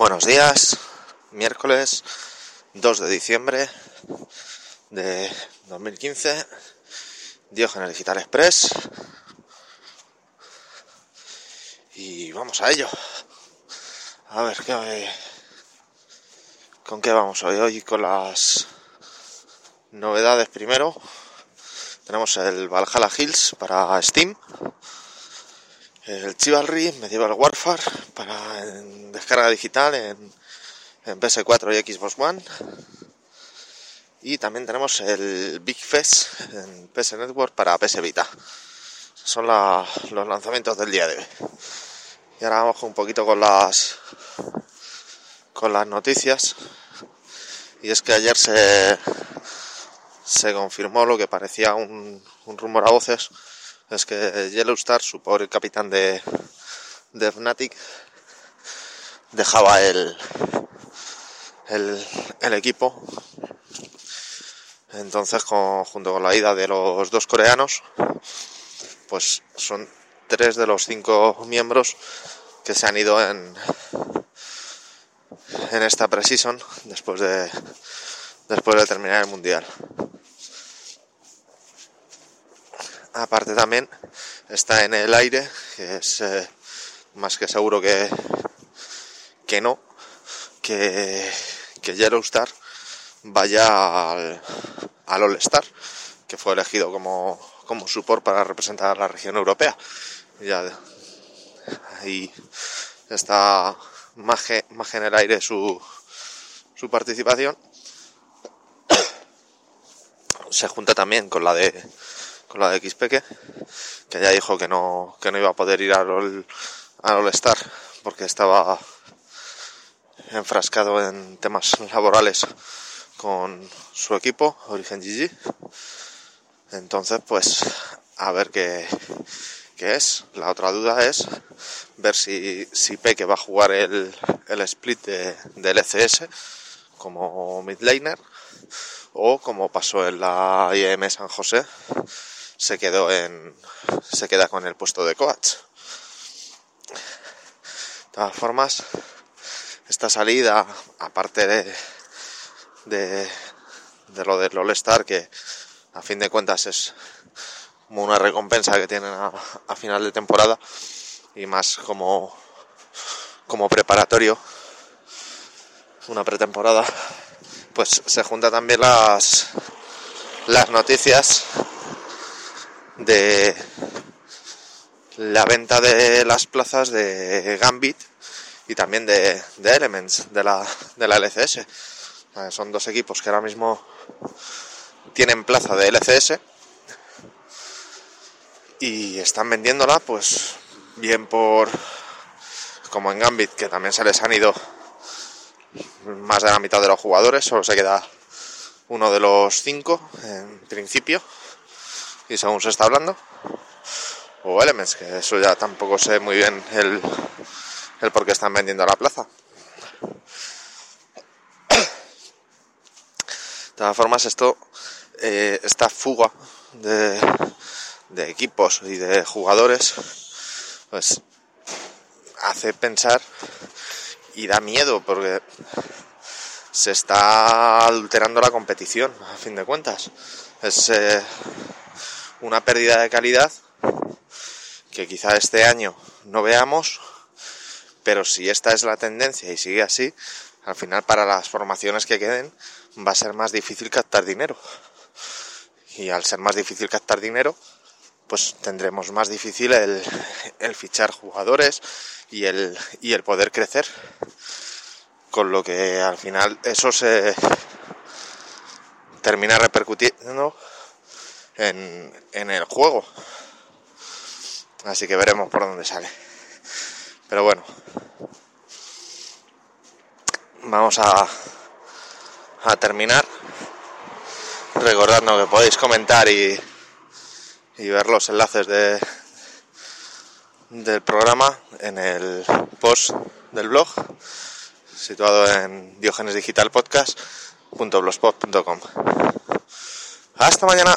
Buenos días, miércoles 2 de diciembre de 2015, Diógenes Digital Express. Y vamos a ello. A ver qué con qué vamos hoy. Hoy con las novedades primero. Tenemos el Valhalla Hills para Steam el Chivalry Medieval Warfare para descarga digital en, PS4 y Xbox One. Y también tenemos el Big Fest en PS Network para PS Vita. Son los lanzamientos del día de hoy. Y ahora vamos un poquito con las con las noticias. Y es que ayer se, se confirmó lo que parecía un rumor a voces es que Yellowstar, su pobre capitán de, Fnatic, dejaba el, el, equipo. Entonces, junto con la ida de los dos coreanos, pues son tres de los cinco miembros que se han ido en, en esta preseason después de, después de terminar el mundial. Aparte también está en el aire, que es eh, más que seguro que, que no, que, que Star vaya al, al All Star, que fue elegido como, como support para representar a la región europea. Ya ahí está más, más en el aire su, su participación. Se junta también con la de con la de Xpeque, que ya dijo que no, que no iba a poder ir al All, al Star porque estaba enfrascado en temas laborales con su equipo, Origen GG. Entonces, pues, a ver qué, qué es. La otra duda es ver si, si Peque va a jugar el, el split de, del ECS como midlaner o como pasó en la IEM San José se quedó en se queda con el puesto de coach. De todas formas, esta salida, aparte de, de, de lo del All-Star, que a fin de cuentas es como una recompensa que tienen a, a final de temporada y más como, como preparatorio, una pretemporada, pues se junta también las, las noticias de la venta de las plazas de Gambit y también de, Elements de la, de la LCS. Son dos equipos que ahora mismo tienen plaza de LCS y están vendiéndola pues bien por como en Gambit que también se les han ido más de la mitad de los jugadores, solo se queda uno de los cinco en principio y según se está hablando, o Elements, que eso ya tampoco sé muy bien el, el por qué están vendiendo la plaza. De todas formas, esto, eh, esta fuga de, de equipos y de jugadores, pues hace pensar y da miedo porque se está alterando la competición, a fin de cuentas. Es, eh, una pérdida de calidad que quizá este año no veamos, pero si esta es la tendencia y sigue así, al final para las formaciones que queden va a ser más difícil captar dinero. Y al ser más difícil captar dinero, pues tendremos más difícil el, fichar jugadores y el, y el poder crecer. Con lo que al final eso se termina repercutiendo en, el juego. Así que veremos por dónde sale. Pero bueno, vamos a, a terminar recordando que podéis comentar y, y ver los enlaces de, del programa en el post del blog situado en diogenesdigitalpodcast.blogspot.com. Hasta mañana.